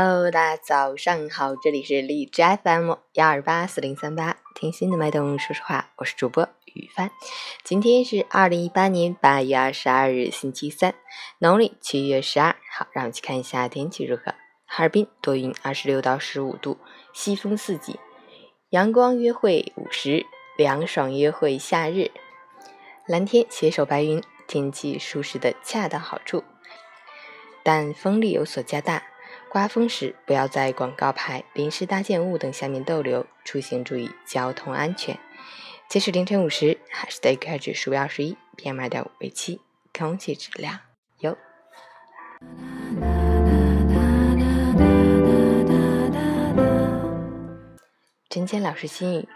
Hello，大家早上好，这里是荔枝 FM 幺二八四零三八，听心的脉动说说话，我是主播雨帆。今天是二零一八年八月二十二日，星期三，农历七月十二。好，让我们去看一下天气如何。哈尔滨多云，二十六到十五度，西风四级，阳光约会五十，凉爽约会夏日，蓝天携手白云，天气舒适的恰到好处，但风力有所加大。刮风时，不要在广告牌、临时搭建物等下面逗留，出行注意交通安全。截止凌晨五时，海市的 AQI 指数为二十一，PM 二点五为七，空气质量优。陈坚老师心语：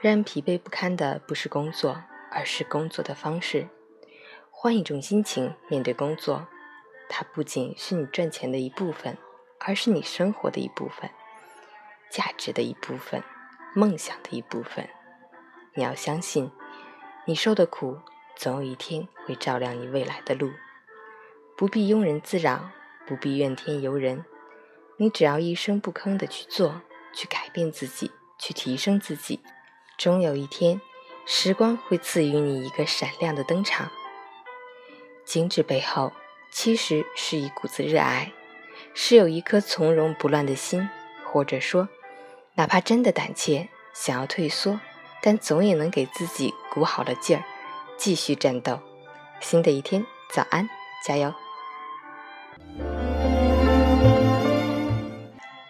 让人疲惫不堪的不是工作，而是工作的方式。换一种心情面对工作。它不仅是你赚钱的一部分，而是你生活的一部分，价值的一部分，梦想的一部分。你要相信，你受的苦，总有一天会照亮你未来的路。不必庸人自扰，不必怨天尤人，你只要一声不吭的去做，去改变自己，去提升自己，终有一天，时光会赐予你一个闪亮的登场。精致背后。其实是一股子热爱，是有一颗从容不乱的心，或者说，哪怕真的胆怯，想要退缩，但总也能给自己鼓好了劲儿，继续战斗。新的一天，早安，加油！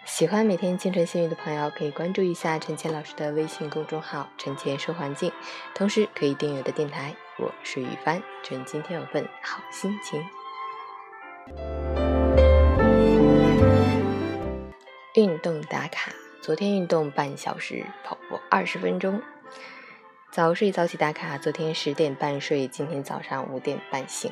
喜欢每天清晨新语的朋友，可以关注一下陈倩老师的微信公众号“陈倩说环境”，同时可以订阅我的电台。我是雨帆，祝你今天有份好心情。运动打卡，昨天运动半小时，跑步二十分钟。早睡早起打卡，昨天十点半睡，今天早上五点半醒。